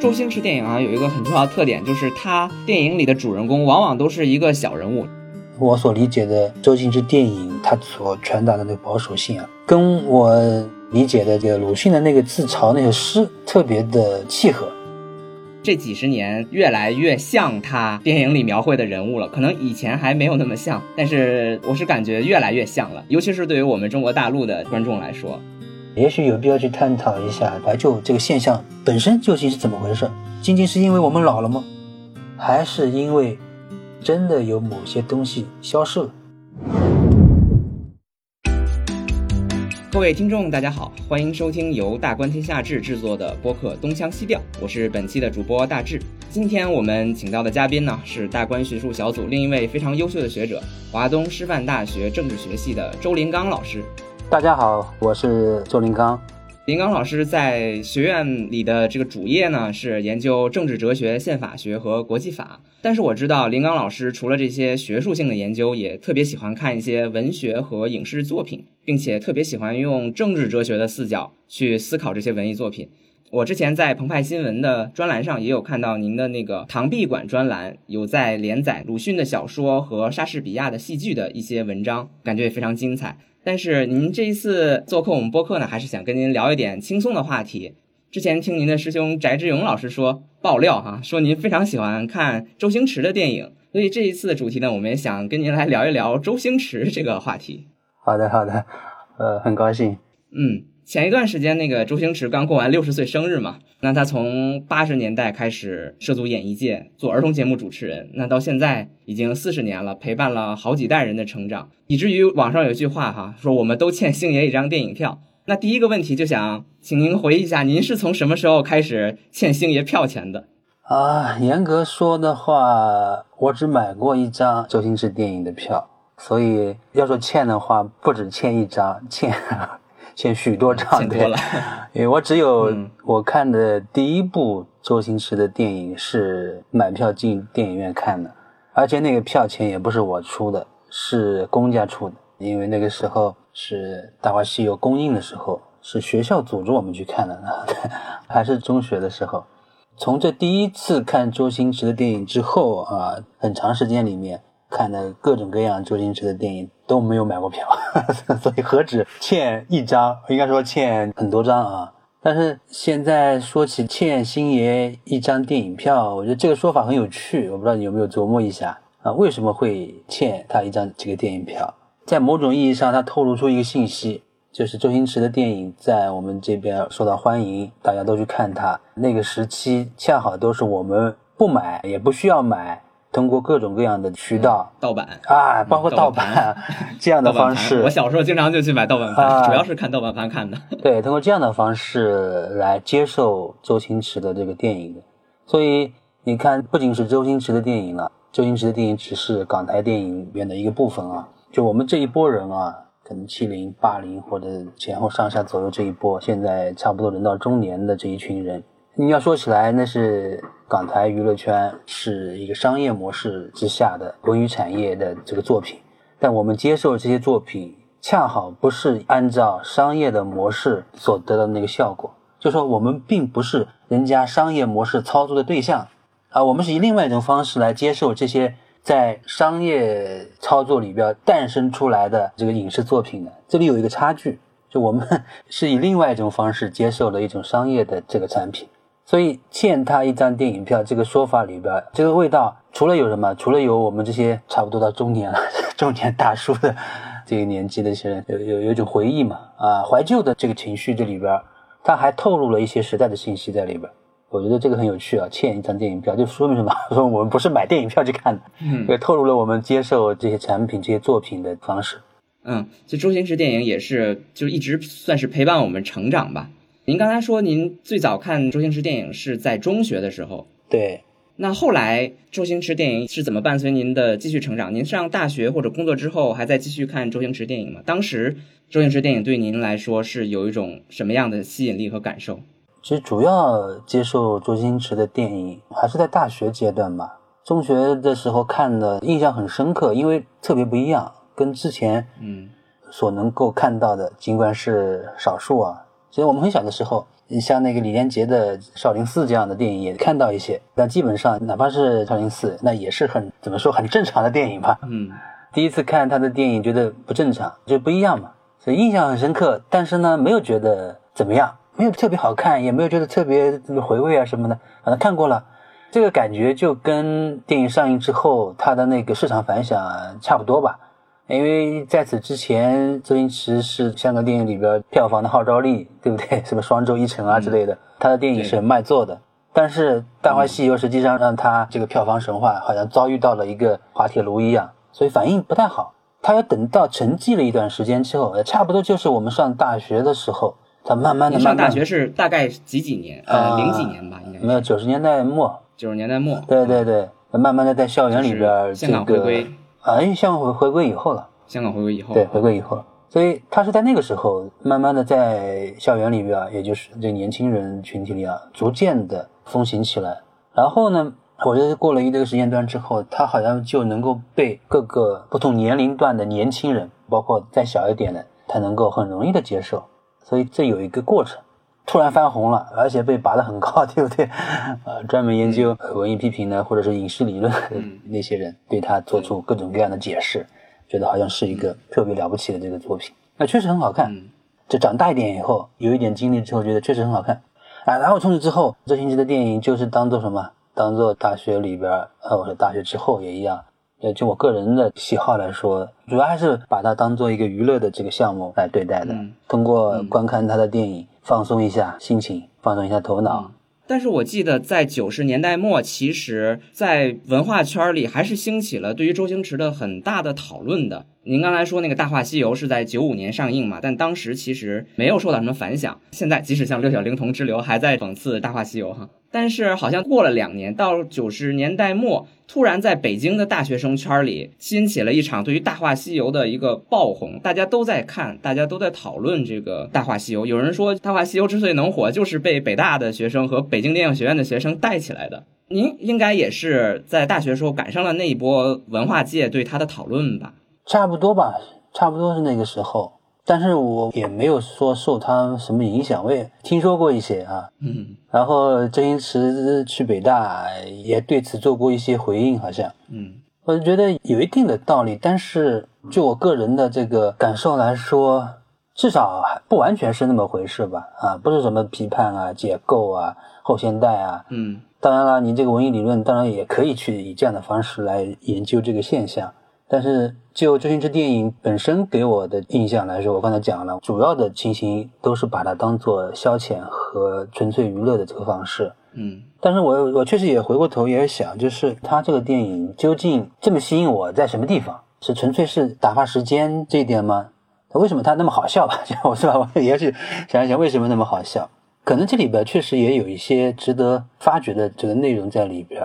周星驰电影啊，有一个很重要的特点，就是他电影里的主人公往往都是一个小人物。我所理解的周星驰电影，他所传达的那个保守性啊，跟我理解的这个鲁迅的那个自嘲那些诗特别的契合。这几十年越来越像他电影里描绘的人物了，可能以前还没有那么像，但是我是感觉越来越像了，尤其是对于我们中国大陆的观众来说，也许有必要去探讨一下怀旧这个现象本身究竟是怎么回事？仅仅是因为我们老了吗？还是因为真的有某些东西消失了？各位听众，大家好，欢迎收听由大观天下志制作的播客《东腔西调》，我是本期的主播大志。今天我们请到的嘉宾呢，是大观学术小组另一位非常优秀的学者，华东师范大学政治学系的周林刚老师。大家好，我是周林刚。林刚老师在学院里的这个主业呢，是研究政治哲学、宪法学和国际法。但是我知道林刚老师除了这些学术性的研究，也特别喜欢看一些文学和影视作品，并且特别喜欢用政治哲学的视角去思考这些文艺作品。我之前在澎湃新闻的专栏上也有看到您的那个唐闭馆专栏，有在连载鲁迅的小说和莎士比亚的戏剧的一些文章，感觉也非常精彩。但是您这一次做客我们播客呢，还是想跟您聊一点轻松的话题。之前听您的师兄翟志勇老师说爆料哈，说您非常喜欢看周星驰的电影，所以这一次的主题呢，我们也想跟您来聊一聊周星驰这个话题。好的，好的，呃，很高兴。嗯。前一段时间，那个周星驰刚过完六十岁生日嘛，那他从八十年代开始涉足演艺界，做儿童节目主持人，那到现在已经四十年了，陪伴了好几代人的成长，以至于网上有一句话哈，说我们都欠星爷一张电影票。那第一个问题就想请您回忆一下，您是从什么时候开始欠星爷票钱的？啊，严格说的话，我只买过一张周星驰电影的票，所以要说欠的话，不止欠一张，欠。欠许多账，对，因为我只有我看的第一部周星驰的电影是买票进电影院看的，而且那个票钱也不是我出的，是公家出的，因为那个时候是《大话西游》公映的时候，是学校组织我们去看的，还是中学的时候。从这第一次看周星驰的电影之后啊，很长时间里面。看的各种各样周星驰的电影都没有买过票，所以何止欠一张，应该说欠很多张啊。但是现在说起欠星爷一张电影票，我觉得这个说法很有趣，我不知道你有没有琢磨一下啊？为什么会欠他一张这个电影票？在某种意义上，它透露出一个信息，就是周星驰的电影在我们这边受到欢迎，大家都去看他。那个时期恰好都是我们不买也不需要买。通过各种各样的渠道盗版啊，包括盗版这样的方式，我小时候经常就去买盗版盘，主要是看盗版盘看的。对，通过这样的方式来接受周星驰的这个电影的，所以你看，不仅是周星驰的电影了，周星驰的电影只是港台电影里面的一个部分啊。就我们这一波人啊，可能七零、八零或者前后上下左右这一波，现在差不多人到中年的这一群人。你要说起来，那是港台娱乐圈是一个商业模式之下的文娱产业的这个作品，但我们接受这些作品，恰好不是按照商业的模式所得到那个效果。就说我们并不是人家商业模式操作的对象，啊，我们是以另外一种方式来接受这些在商业操作里边诞生出来的这个影视作品的。这里有一个差距，就我们 是以另外一种方式接受了一种商业的这个产品。所以欠他一张电影票这个说法里边，这个味道除了有什么？除了有我们这些差不多到中年了、中年大叔的这个年纪的一些人有有有一种回忆嘛啊，怀旧的这个情绪这里边，他还透露了一些时代的信息在里边。我觉得这个很有趣啊，欠一张电影票就说明什么？说我们不是买电影票去看的，也透露了我们接受这些产品、这些作品的方式。嗯，就周星驰电影也是，就一直算是陪伴我们成长吧。您刚才说，您最早看周星驰电影是在中学的时候。对。那后来周星驰电影是怎么伴随您的继续成长？您上大学或者工作之后，还在继续看周星驰电影吗？当时周星驰电影对您来说是有一种什么样的吸引力和感受？其实主要接受周星驰的电影还是在大学阶段吧。中学的时候看的印象很深刻，因为特别不一样，跟之前嗯所能够看到的，尽管是少数啊。其实我们很小的时候，你像那个李连杰的《少林寺》这样的电影也看到一些，但基本上哪怕是《少林寺》，那也是很怎么说很正常的电影吧。嗯，第一次看他的电影觉得不正常，就不一样嘛，所以印象很深刻。但是呢，没有觉得怎么样，没有特别好看，也没有觉得特别回味啊什么的，反正看过了。这个感觉就跟电影上映之后它的那个市场反响差不多吧。因为在此之前，周星驰是香港电影里边票房的号召力，对不对？什么双周一成啊之类的，他的电影是很卖座的。但是《大话西游》实际上让他这个票房神话好像遭遇到了一个滑铁卢一样，所以反应不太好。他要等到沉寂了一段时间之后，差不多就是我们上大学的时候，他慢慢的。上大学是大概几几年？呃，零几年吧，应该。没有，九十年代末。九十年代末。对对对，慢慢的在校园里边，香港回归。哎，香港回回归以后了。香港回归以后，对，回归以后，所以他是在那个时候，慢慢的在校园里边，也就是这年轻人群体里啊，逐渐的风行起来。然后呢，我觉得过了一个时间段之后，他好像就能够被各个不同年龄段的年轻人，包括再小一点的，他能够很容易的接受。所以这有一个过程，突然翻红了，而且被拔得很高，对不对？呃，专门研究文艺批评的，或者是影视理论的 那些人，对他做出各种各样的解释。觉得好像是一个特别了不起的这个作品，那确实很好看。就长大一点以后，有一点经历之后，觉得确实很好看。啊，然后从此之后，周星驰的电影就是当做什么？当做大学里边，呃，或者大学之后也一样。呃，就我个人的喜好来说，主要还是把它当做一个娱乐的这个项目来对待的。通过观看他的电影，放松一下心情，放松一下头脑。但是我记得在九十年代末，其实，在文化圈里还是兴起了对于周星驰的很大的讨论的。您刚才说那个《大话西游》是在九五年上映嘛？但当时其实没有受到什么反响。现在即使像六小龄童之流还在讽刺《大话西游》哈。但是好像过了两年，到九十年代末，突然在北京的大学生圈里兴起了一场对于《大话西游》的一个爆红，大家都在看，大家都在讨论这个《大话西游》。有人说，《大话西游》之所以能火，就是被北大的学生和北京电影学院的学生带起来的。您应该也是在大学时候赶上了那一波文化界对他的讨论吧？差不多吧，差不多是那个时候。但是我也没有说受他什么影响，我也听说过一些啊。嗯，然后周星驰去北大也对此做过一些回应，好像。嗯，我觉得有一定的道理，但是就我个人的这个感受来说，至少还不完全是那么回事吧。啊，不是什么批判啊、解构啊、后现代啊。嗯，当然了，你这个文艺理论当然也可以去以这样的方式来研究这个现象。但是就周星驰电影本身给我的印象来说，我刚才讲了，主要的情形都是把它当做消遣和纯粹娱乐的这个方式。嗯，但是我我确实也回过头也想，就是他这个电影究竟这么吸引我在什么地方？是纯粹是打发时间这一点吗？他为什么他那么好笑吧？我是吧？我也去想一想为什么那么好笑？可能这里边确实也有一些值得发掘的这个内容在里边。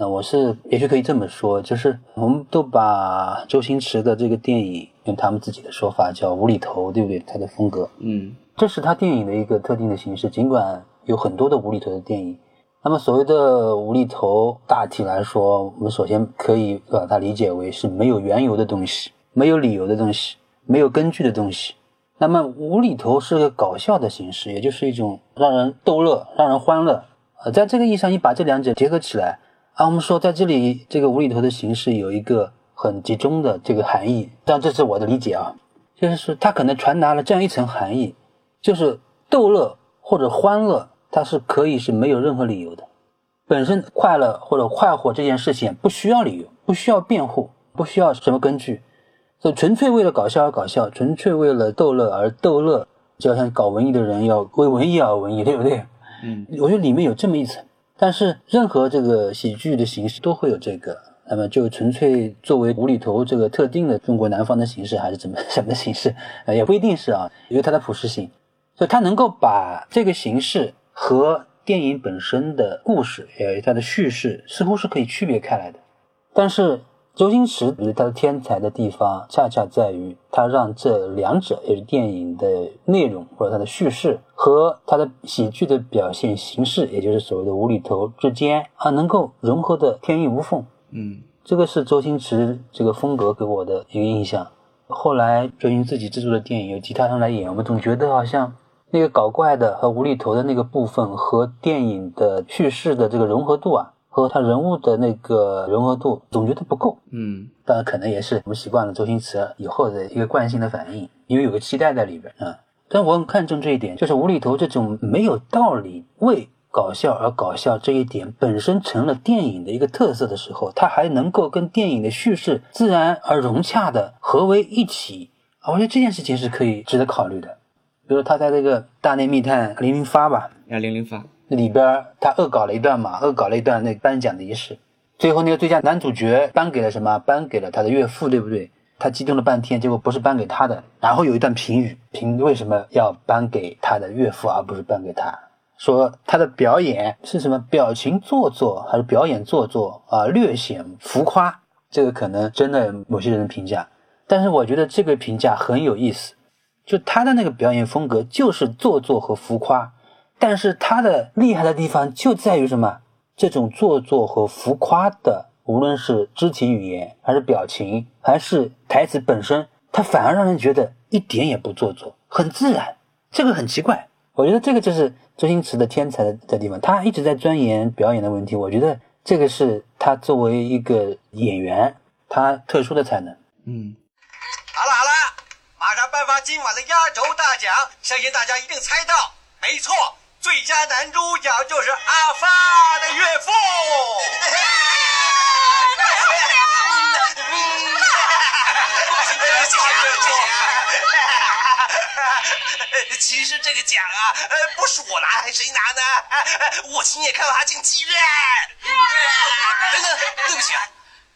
那我是也许可以这么说，就是我们都把周星驰的这个电影用他们自己的说法叫无厘头，对不对？他的风格，嗯，这是他电影的一个特定的形式。尽管有很多的无厘头的电影，那么所谓的无厘头，大体来说，我们首先可以把它理解为是没有缘由的东西，没有理由的东西，没有根据的东西。那么无厘头是个搞笑的形式，也就是一种让人逗乐、让人欢乐。呃，在这个意义上，你把这两者结合起来。啊，我们说在这里这个无厘头的形式有一个很集中的这个含义，但这是我的理解啊，就是说它可能传达了这样一层含义，就是逗乐或者欢乐，它是可以是没有任何理由的，本身快乐或者快活这件事情不需要理由，不需要辩护，不需要什么根据，就纯粹为了搞笑而搞笑，纯粹为了逗乐而逗乐，就好像搞文艺的人要为文艺而文艺，对不对？嗯，我觉得里面有这么一层。但是任何这个喜剧的形式都会有这个，那么就纯粹作为无厘头这个特定的中国南方的形式，还是怎么 什么形式？呃，也不一定是啊，因为它的普适性，所以它能够把这个形式和电影本身的故事，呃，它的叙事似乎是可以区别开来的，但是。周星驰他的天才的地方，恰恰在于他让这两者，也是电影的内容或者他的叙事和他的喜剧的表现形式，也就是所谓的无厘头之间啊，能够融合的天衣无缝。嗯，这个是周星驰这个风格给我的一个印象。后来周星自己制作的电影由其他人来演，我们总觉得好像那个搞怪的和无厘头的那个部分和电影的叙事的这个融合度啊，和他人物的那个融合度，总觉得不够。嗯，当然可能也是我们习惯了周星驰以后的一个惯性的反应，因为有个期待在里边啊。但我很看重这一点，就是无厘头这种没有道理为搞笑而搞笑这一点本身成了电影的一个特色的时候，它还能够跟电影的叙事自然而融洽的合为一体啊！我觉得这件事情是可以值得考虑的。比如他在这个《大内密探零零发》吧，啊，零零发里边他恶搞了一段嘛，恶搞了一段那颁奖的仪式，最后那个最佳男主角颁给了什么？颁给了他的岳父，对不对？他激动了半天，结果不是颁给他的。然后有一段评语，评为什么要颁给他的岳父，而不是颁给他？说他的表演是什么？表情做作还是表演做作啊？略显浮夸。这个可能真的某些人的评价，但是我觉得这个评价很有意思。就他的那个表演风格就是做作和浮夸，但是他的厉害的地方就在于什么？这种做作和浮夸的，无论是肢体语言，还是表情，还是台词本身，他反而让人觉得一点也不做作，很自然。这个很奇怪，我觉得这个就是周星驰的天才的地方。他一直在钻研表演的问题，我觉得这个是他作为一个演员他特殊的才能。嗯。好了好了马上颁发今晚的压轴大奖，相信大家一定猜到，没错，最佳男主角就是阿发的岳父。其实这个奖啊，呃，不是我拿，还谁拿呢？我亲眼看到他进妓院。等等，对不起啊。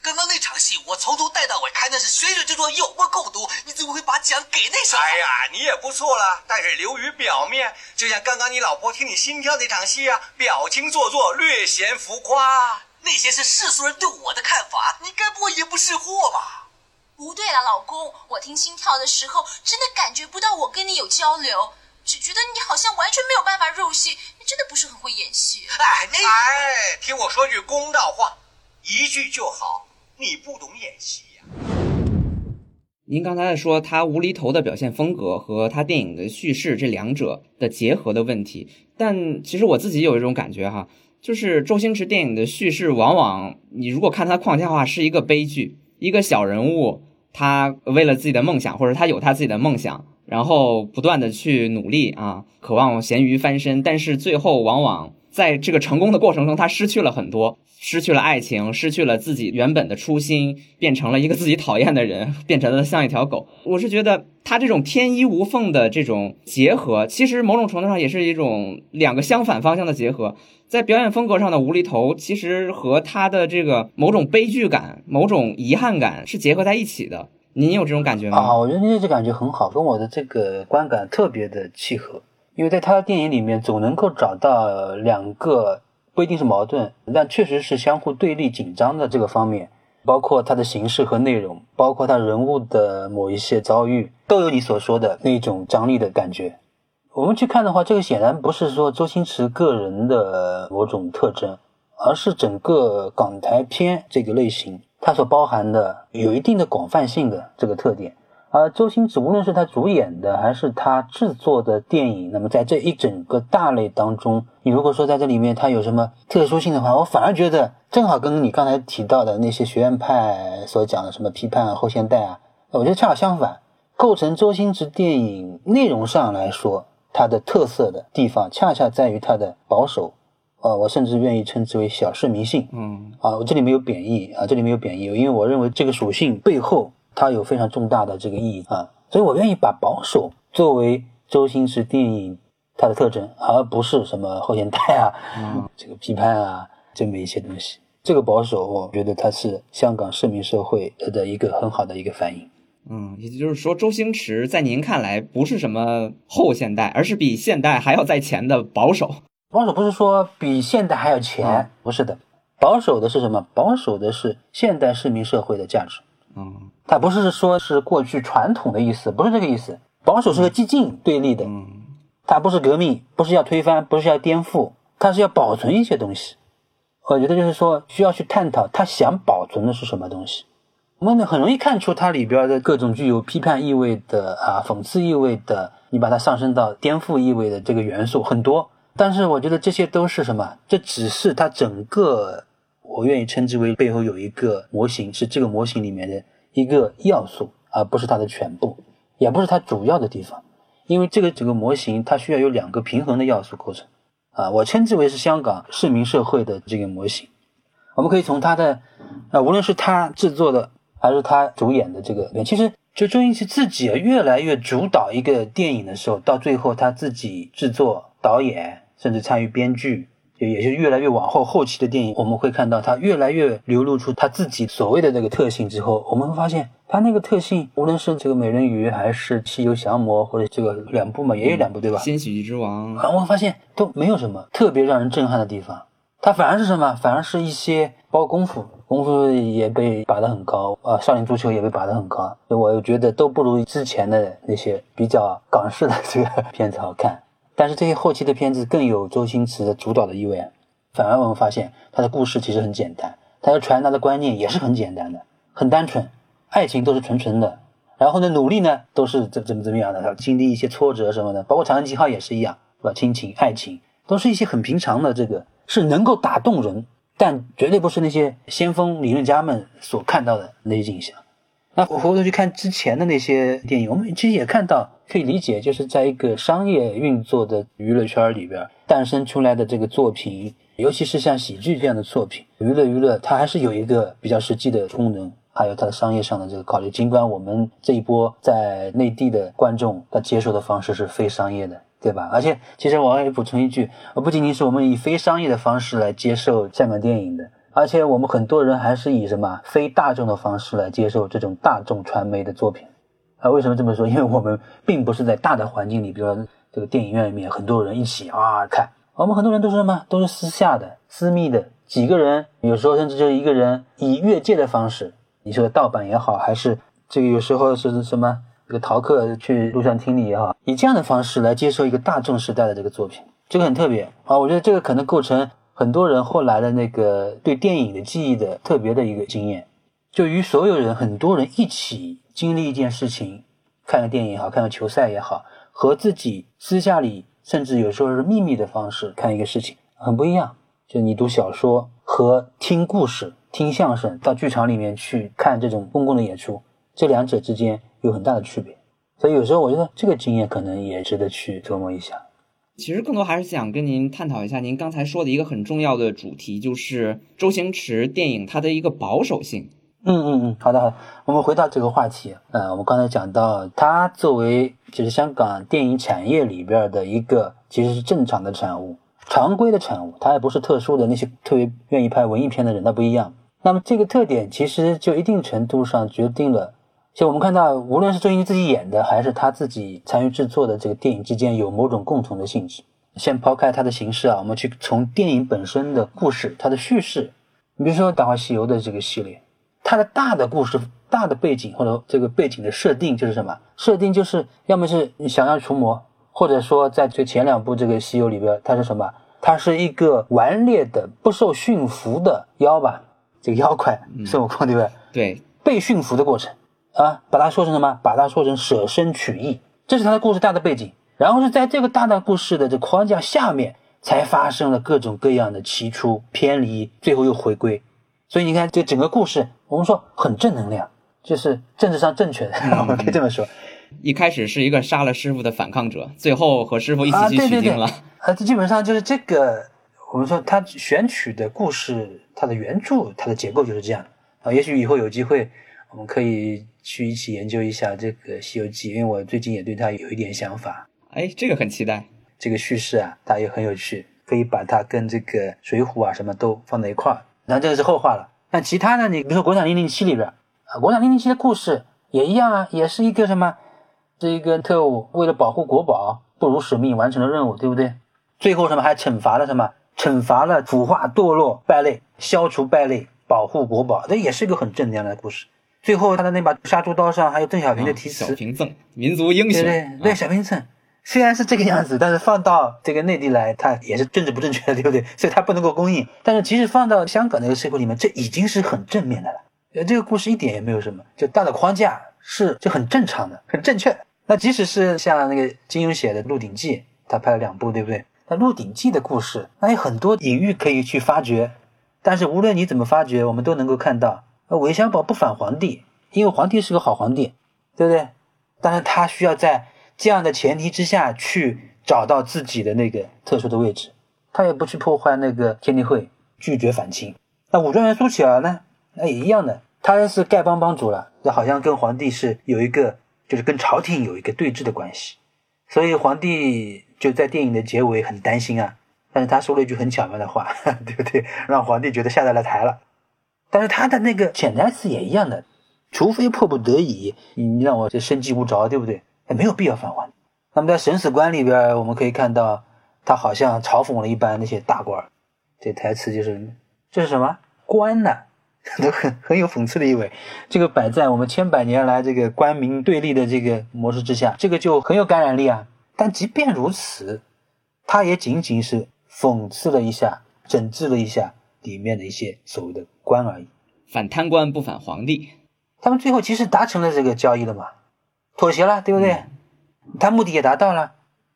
刚刚那场戏，我从头带到尾看的是水水之作，有目共睹。你怎么会把奖给那小子？哎呀，你也不错了，但是流于表面，就像刚刚你老婆听你心跳那场戏啊，表情做作，略显浮夸。那些是世俗人对我的看法，你该不会也不识货吧？不对了，老公，我听心跳的时候，真的感觉不到我跟你有交流，只觉得你好像完全没有办法入戏，你真的不是很会演戏。哎，那哎，听我说句公道话，一句就好。你不懂演戏呀？您刚才在说他无厘头的表现风格和他电影的叙事这两者的结合的问题，但其实我自己有一种感觉哈，就是周星驰电影的叙事往往你如果看他框架化是一个悲剧，一个小人物他为了自己的梦想或者他有他自己的梦想，然后不断的去努力啊，渴望咸鱼翻身，但是最后往往在这个成功的过程中他失去了很多。失去了爱情，失去了自己原本的初心，变成了一个自己讨厌的人，变成了像一条狗。我是觉得他这种天衣无缝的这种结合，其实某种程度上也是一种两个相反方向的结合。在表演风格上的无厘头，其实和他的这个某种悲剧感、某种遗憾感是结合在一起的。您有这种感觉吗？啊，我觉得您这感觉很好，跟我的这个观感特别的契合。因为在他的电影里面，总能够找到两个。不一定是矛盾，但确实是相互对立、紧张的这个方面，包括它的形式和内容，包括他人物的某一些遭遇，都有你所说的那种张力的感觉。我们去看的话，这个显然不是说周星驰个人的某种特征，而是整个港台片这个类型它所包含的有一定的广泛性的这个特点。而周星驰无论是他主演的还是他制作的电影，那么在这一整个大类当中，你如果说在这里面他有什么特殊性的话，我反而觉得正好跟你刚才提到的那些学院派所讲的什么批判后现代啊，我觉得恰好相反，构成周星驰电影内容上来说，它的特色的地方恰恰在于它的保守，呃，我甚至愿意称之为小市民性。嗯，啊，我这里没有贬义啊，这里没有贬义，因为我认为这个属性背后。它有非常重大的这个意义啊，所以我愿意把保守作为周星驰电影它的特征，而不是什么后现代啊，嗯这个批判啊这么一些东西。这个保守，我觉得它是香港市民社会的一个很好的一个反应。嗯，也就是说，周星驰在您看来不是什么后现代，而是比现代还要在前的保守。保守不是说比现代还要前，不是的，保守的是什么？保守的是现代市民社会的价值。嗯。它不是说是过去传统的意思，不是这个意思。保守是和激进对立的，嗯它不是革命，不是要推翻，不是要颠覆，它是要保存一些东西。我觉得就是说需要去探讨他想保存的是什么东西。我们很容易看出它里边的各种具有批判意味的啊、讽刺意味的，你把它上升到颠覆意味的这个元素很多。但是我觉得这些都是什么？这只是它整个，我愿意称之为背后有一个模型，是这个模型里面的一个要素，而不是它的全部，也不是它主要的地方。因为这个整个模型它需要有两个平衡的要素构成，啊，我称之为是香港市民社会的这个模型。我们可以从它的，啊，无论是他制作的还是他主演的这个，其实就周星驰自己啊越来越主导一个电影的时候，到最后他自己制作、导演，甚至参与编剧，也是越来越往后后期的电影，我们会看到他越来越流露出他自己所谓的这个特性之后，我们会发现他那个特性，无论是这个美人鱼还是西游降魔，或者这个两部嘛，也有两部对吧？新喜剧之王，啊，我发现都没有什么特别让人震撼的地方。它反而是什么？反而是一些包括功夫，功夫也被拔得很高啊，少林足球也被拔得很高。我觉得都不如之前的那些比较港式的这个 片子好看。但是这些后期的片子更有周星驰的主导的意味。反而我们发现他的故事其实很简单，他要传达的观念也是很简单的，很单纯，爱情都是纯纯的。然后呢，努力呢都是怎怎么怎么样的，要经历一些挫折什么的，包括《长江七号》也是一样，是吧？亲情、爱情都是一些很平常的这个。是能够打动人，但绝对不是那些先锋理论家们所看到的那些景象。那我回头去看之前的那些电影，我们其实也看到，可以理解，就是在一个商业运作的娱乐圈里边诞生出来的这个作品，尤其是像喜剧这样的作品，娱乐娱乐，它还是有一个比较实际的功能，还有它的商业上的这个考虑。尽管我们这一波在内地的观众，他接受的方式是非商业的。对吧？而且，其实我要补充一句，不仅仅是我们以非商业的方式来接受香港电影的，而且我们很多人还是以什么非大众的方式来接受这种大众传媒的作品。啊，为什么这么说？因为我们并不是在大的环境里，比如说这个电影院里面很多人一起啊看，我们很多人都是什么？都是私下的、私密的，几个人，有时候甚至就一个人以越界的方式，你说盗版也好，还是这个有时候是什么？这个逃课去录像厅里也好，以这样的方式来接受一个大众时代的这个作品，这个很特别啊！我觉得这个可能构成很多人后来的那个对电影的记忆的特别的一个经验，就与所有人很多人一起经历一件事情，看个电影也好，看个球赛也好，和自己私下里甚至有时候是秘密的方式看一个事情很不一样。就你读小说和听故事、听相声，到剧场里面去看这种公共的演出，这两者之间。有很大的区别，所以有时候我觉得这个经验可能也值得去琢磨一下。其实更多还是想跟您探讨一下您刚才说的一个很重要的主题，就是周星驰电影它的一个保守性。嗯嗯嗯，好的好的，我们回到这个话题。呃，我们刚才讲到，它作为就是香港电影产业里边的一个其实是正常的产物、常规的产物，它也不是特殊的那些特别愿意拍文艺片的人，那不一样。那么这个特点其实就一定程度上决定了。就我们看到，无论是周星驰自己演的，还是他自己参与制作的这个电影之间，有某种共同的性质。先抛开它的形式啊，我们去从电影本身的故事、它的叙事。你比如说《大话西游》的这个系列，它的大的故事、大的背景或者这个背景的设定就是什么？设定就是要么是你想要除魔，或者说在最前两部这个西游里边，它是什么？它是一个顽劣的、不受驯服的妖吧？这个妖怪孙悟空对不对？对，被驯服的过程。啊，把它说成什么？把它说成舍身取义，这是他的故事大的背景。然后是在这个大的故事的这框架下面，才发生了各种各样的奇出偏离，最后又回归。所以你看，这整个故事，我们说很正能量，就是政治上正确的，我们可以这么说。一开始是一个杀了师傅的反抗者，最后和师傅一起去取经了。啊，这基本上就是这个，我们说他选取的故事，它的原著，它的结构就是这样啊。也许以后有机会，我们可以。去一起研究一下这个《西游记》，因为我最近也对它有一点想法。哎，这个很期待。这个叙事啊，它也很有趣，可以把它跟这个《水浒》啊什么都放在一块儿。然后这个是后话了。那其他的，你比如说《国产零零七》里边啊，《国产零零七》的故事也一样啊，也是一个什么？这一个特务为了保护国宝，不辱使命完成了任务，对不对？最后什么还惩罚了什么？惩罚了腐化堕落败类，消除败类，保护国宝，这也是一个很正能量的故事。最后，他的那把杀猪刀上还有邓小平的题词，小平赠民族英雄。对对对，小平赠，虽然是这个样子，但是放到这个内地来，它也是政治不正确的，对不对？所以它不能够公映。但是即使放到香港那个社会里面，这已经是很正面的了。呃，这个故事一点也没有什么，就大的框架是就很正常的，很正确。那即使是像那个金庸写的《鹿鼎记》，他拍了两部，对不对？那《鹿鼎记》的故事，那有很多隐喻可以去发掘。但是无论你怎么发掘，我们都能够看到，呃，那韦小宝不反皇帝，因为皇帝是个好皇帝，对不对？但是他需要在这样的前提之下去找到自己的那个特殊的位置，他也不去破坏那个天地会，拒绝反清。那武状元苏乞儿呢？那也一样的，他是丐帮帮主了，那好像跟皇帝是有一个，就是跟朝廷有一个对峙的关系。所以皇帝就在电影的结尾很担心啊。但是他说了一句很巧妙的话，对不对？让皇帝觉得下得来台了。但是他的那个潜台词也一样的，除非迫不得已，你让我这生机无着，对不对？也没有必要返还。那么在审死官里边，我们可以看到，他好像嘲讽了一般那些大官儿。这台词就是这是什么官呢？都很很有讽刺的意味。这个摆在我们千百年来这个官民对立的这个模式之下，这个就很有感染力啊。但即便如此，他也仅仅是。讽刺了一下，整治了一下里面的一些所谓的官而已。反贪官不反皇帝，他们最后其实达成了这个交易了嘛，妥协了，对不对？他目的也达到了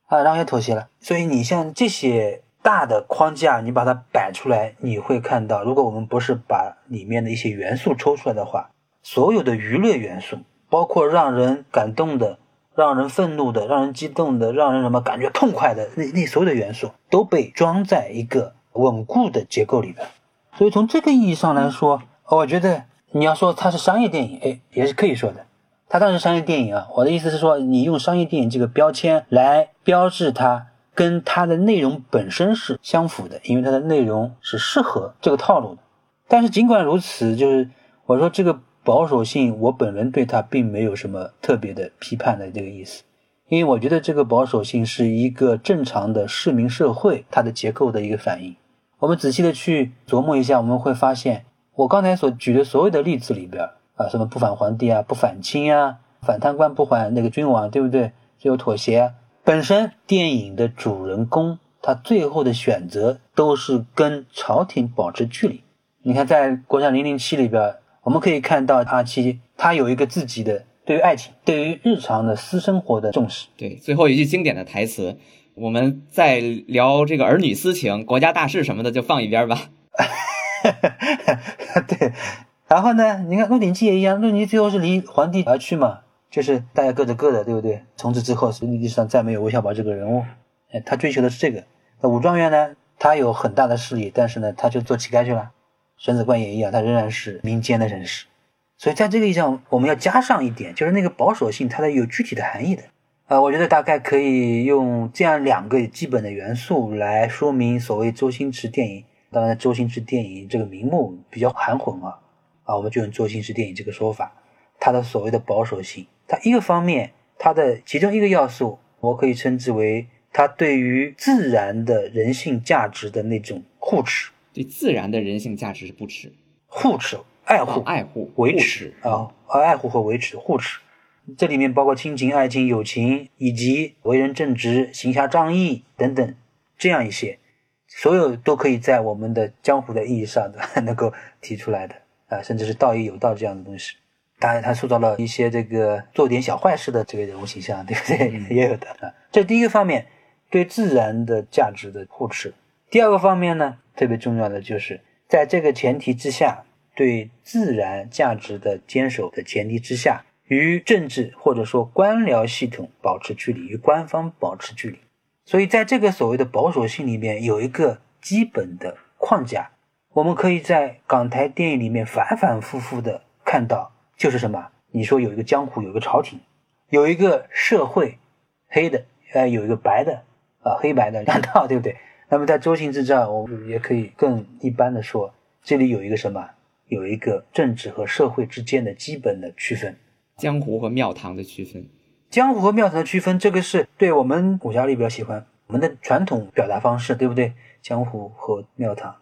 啊，然后也妥协了。所以你像这些大的框架，你把它摆出来，你会看到，如果我们不是把里面的一些元素抽出来的话，所有的娱乐元素，包括让人感动的。让人愤怒的、让人激动的、让人什么感觉痛快的那那所有的元素都被装在一个稳固的结构里边，所以从这个意义上来说，我觉得你要说它是商业电影，哎，也是可以说的。它当然是商业电影啊，我的意思是说，你用商业电影这个标签来标志它，跟它的内容本身是相符的，因为它的内容是适合这个套路的。但是尽管如此，就是我说这个。保守性，我本人对它并没有什么特别的批判的这个意思，因为我觉得这个保守性是一个正常的市民社会它的结构的一个反应。我们仔细的去琢磨一下，我们会发现，我刚才所举的所有的例子里边啊，什么不反皇帝啊，不反清啊，反贪官不还那个君王，对不对？最后妥协，本身电影的主人公他最后的选择都是跟朝廷保持距离。你看，在《国产零零七》里边。我们可以看到阿七，他有一个自己的对于爱情、对于日常的私生活的重视。对，最后一句经典的台词，我们在聊这个儿女私情、国家大事什么的，就放一边吧。对，然后呢，你看《鹿鼎记》也一样，《鹿鼎记》最后是离皇帝而去嘛，就是大家各走各的，对不对？从此之后，历史上再没有韦小宝这个人物。哎，他追求的是这个。那武状元呢，他有很大的势力，但是呢，他就做乞丐去了。审子官也一样，他仍然是民间的人士，所以在这个意义上，我们要加上一点，就是那个保守性，它的有具体的含义的。呃，我觉得大概可以用这样两个基本的元素来说明所谓周星驰电影。当然，周星驰电影这个名目比较含混啊，啊，我们就用周星驰电影这个说法，它的所谓的保守性，它一个方面，它的其中一个要素，我可以称之为它对于自然的人性价值的那种护持。对自然的人性价值是不持、护持、爱护、爱护、维持啊，爱护和维持、护持，这里面包括亲情、爱情、友情，以及为人正直、行侠仗义等等这样一些，所有都可以在我们的江湖的意义上的 能够提出来的啊，甚至是道义有道这样的东西。当然，他塑造了一些这个做点小坏事的这个人物形象，对不对？也有的啊。这第一个方面，对自然的价值的护持。第二个方面呢？特别重要的就是，在这个前提之下，对自然价值的坚守的前提之下，与政治或者说官僚系统保持距离，与官方保持距离。所以，在这个所谓的保守性里面，有一个基本的框架，我们可以在港台电影里面反反复复的看到，就是什么？你说有一个江湖，有一个朝廷，有一个社会，黑的，呃，有一个白的，啊，黑白的两套，对不对？那么在周星驰这儿，我们也可以更一般的说，这里有一个什么？有一个政治和社会之间的基本的区分，江湖和庙堂的区分。江湖和庙堂的区分，这个是对我们武侠里比较喜欢我们的传统表达方式，对不对？江湖和庙堂。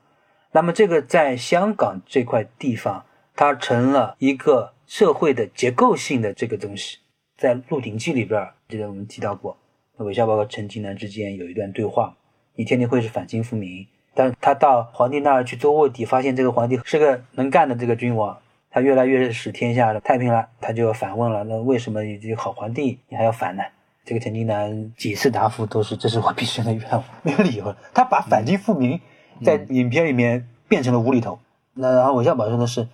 那么这个在香港这块地方，它成了一个社会的结构性的这个东西。在《鹿鼎记》里边，记得我们提到过，韦小宝和陈近南之间有一段对话。你天天会是反清复明，但他到皇帝那儿去做卧底，发现这个皇帝是个能干的这个君王，他越来越使天下太平了，他就要反问了：那为什么你这个好皇帝你还要反呢？这个陈近南几次答复都是：这是我毕生的愿望，没有理由。他把反清复明在影片里面变成了无厘头。那然后韦小宝说的是：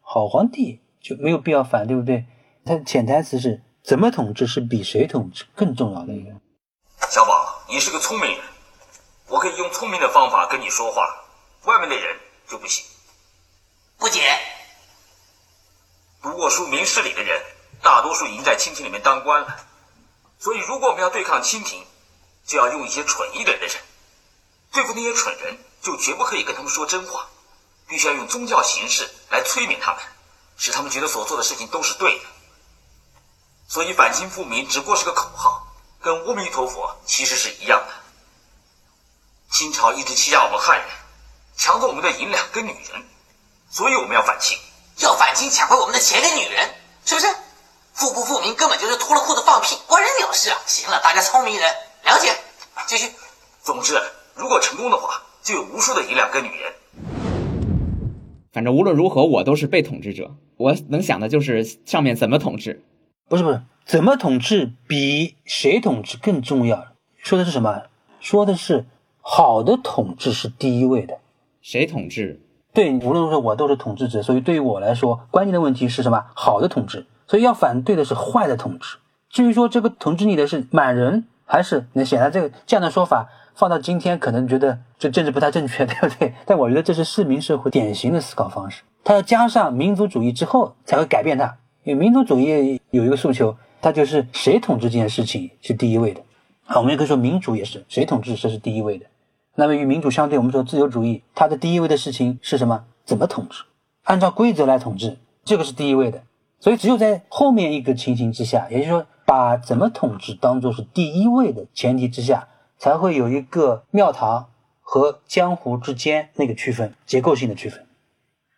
好皇帝就没有必要反，对不对？他潜台词是怎么统治是比谁统治更重要的一个。小宝，你是个聪明人，我可以用聪明的方法跟你说话，外面的人就不行。不解。读过书、明事理的人，大多数已经在清廷里面当官了。所以，如果我们要对抗清廷，就要用一些蠢一点的人。对付那些蠢人，就绝不可以跟他们说真话，必须要用宗教形式来催眠他们，使他们觉得所做的事情都是对的。所以，反清复明只不过是个口号，跟阿弥陀佛其实是一样的。清朝一直欺压我们汉人，抢走我们的银两跟女人，所以我们要反清。要反清抢回我们的钱跟女人，是不是？富不富民根本就是脱了裤子放屁，关人鸟事啊！行了，大家聪明人了解，继续。总之，如果成功的话，就有无数的银两跟女人。反正无论如何，我都是被统治者。我能想的就是上面怎么统治。不是不是，怎么统治比谁统治更重要。说的是什么？说的是好的统治是第一位的。谁统治？对，无论如何我都是统治者，所以对于我来说，关键的问题是什么？好的统治。所以要反对的是坏的统治。至于说这个统治你的是满人，还是那显然这个这样的说法放到今天，可能觉得这政治不太正确，对不对？但我觉得这是市民社会典型的思考方式。它要加上民族主义之后才会改变它。因为民族主义有一个诉求，它就是谁统治这件事情是第一位的。啊，我们也可以说民主也是谁统治这是第一位的。那么与民主相对，我们说自由主义，它的第一位的事情是什么？怎么统治？按照规则来统治，这个是第一位的。所以只有在后面一个情形之下，也就是说把怎么统治当做是第一位的前提之下，才会有一个庙堂和江湖之间那个区分，结构性的区分。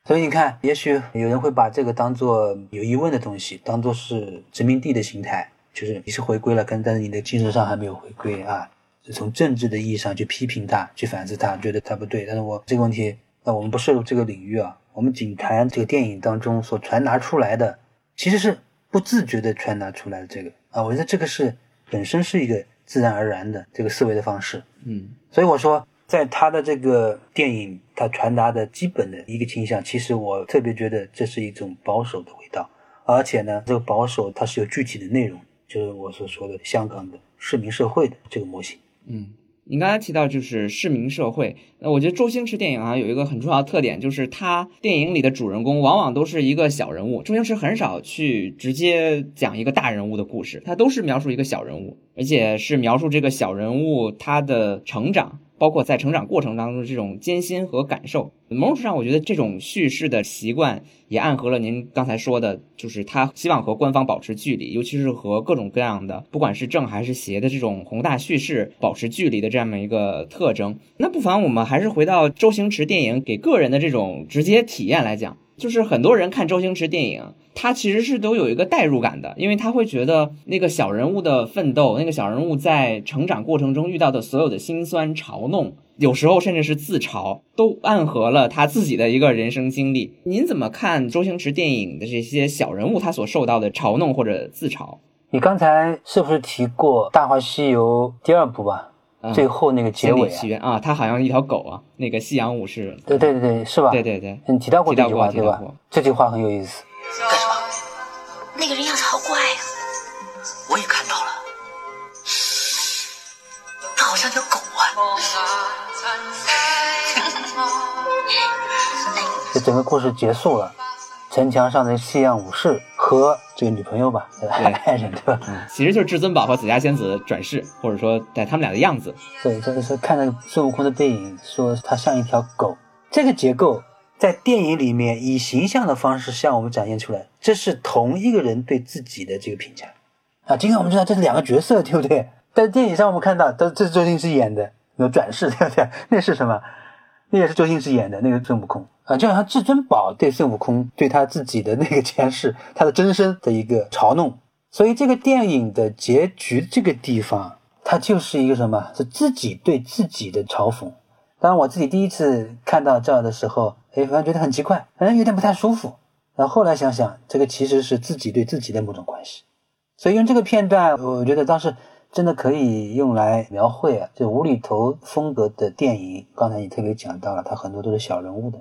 所以你看，也许有人会把这个当做有疑问的东西，当做是殖民地的形态，就是你是回归了，跟但是你的精神上还没有回归啊。从政治的意义上去批评他，去反思他，觉得他不对。但是我这个问题，那我们不涉入这个领域啊。我们仅谈这个电影当中所传达出来的，其实是不自觉的传达出来的这个啊。我觉得这个是本身是一个自然而然的这个思维的方式。嗯，所以我说，在他的这个电影，他传达的基本的一个倾向，其实我特别觉得这是一种保守的味道。而且呢，这个保守它是有具体的内容，就是我所说的香港的市民社会的这个模型。嗯，你刚才提到就是市民社会，那我觉得周星驰电影啊有一个很重要的特点，就是他电影里的主人公往往都是一个小人物。周星驰很少去直接讲一个大人物的故事，他都是描述一个小人物，而且是描述这个小人物他的成长。包括在成长过程当中这种艰辛和感受，某种程度上，我觉得这种叙事的习惯也暗合了您刚才说的，就是他希望和官方保持距离，尤其是和各种各样的，不管是正还是邪的这种宏大叙事保持距离的这样的一个特征。那不妨我们还是回到周星驰电影给个人的这种直接体验来讲。就是很多人看周星驰电影，他其实是都有一个代入感的，因为他会觉得那个小人物的奋斗，那个小人物在成长过程中遇到的所有的辛酸、嘲弄，有时候甚至是自嘲，都暗合了他自己的一个人生经历。您怎么看周星驰电影的这些小人物他所受到的嘲弄或者自嘲？你刚才是不是提过《大话西游》第二部吧？最后那个结尾啊，啊，他好像一条狗啊，那个夕阳武士，对对对对，是吧？对对对，你提到过这句话对吧？这句话很有意思。干什么？那个人样子好怪呀！我也看到了，他好像条狗啊。这整个故事结束了。城墙上的夕阳武士和这个女朋友吧，爱人 对吧？嗯，其实就是至尊宝和紫霞仙子转世，或者说在他们俩的样子。对，这个是看着孙悟空的背影，说他像一条狗。这个结构在电影里面以形象的方式向我们展现出来，这是同一个人对自己的这个评价啊。今天我们知道这是两个角色，对不对？在电影上我们看到，都这是周星驰演的，有转世，对不对？那是什么？那也是周星驰演的那个孙悟空。啊，就好像至尊宝对孙悟空对他自己的那个前世，他的真身的一个嘲弄，所以这个电影的结局这个地方，它就是一个什么？是自己对自己的嘲讽。当然，我自己第一次看到这儿的时候，哎，反正觉得很奇怪，反正有点不太舒服。然后后来想想，这个其实是自己对自己的某种关系。所以用这个片段，我觉得当时真的可以用来描绘啊，就无厘头风格的电影。刚才你特别讲到了，它很多都是小人物的。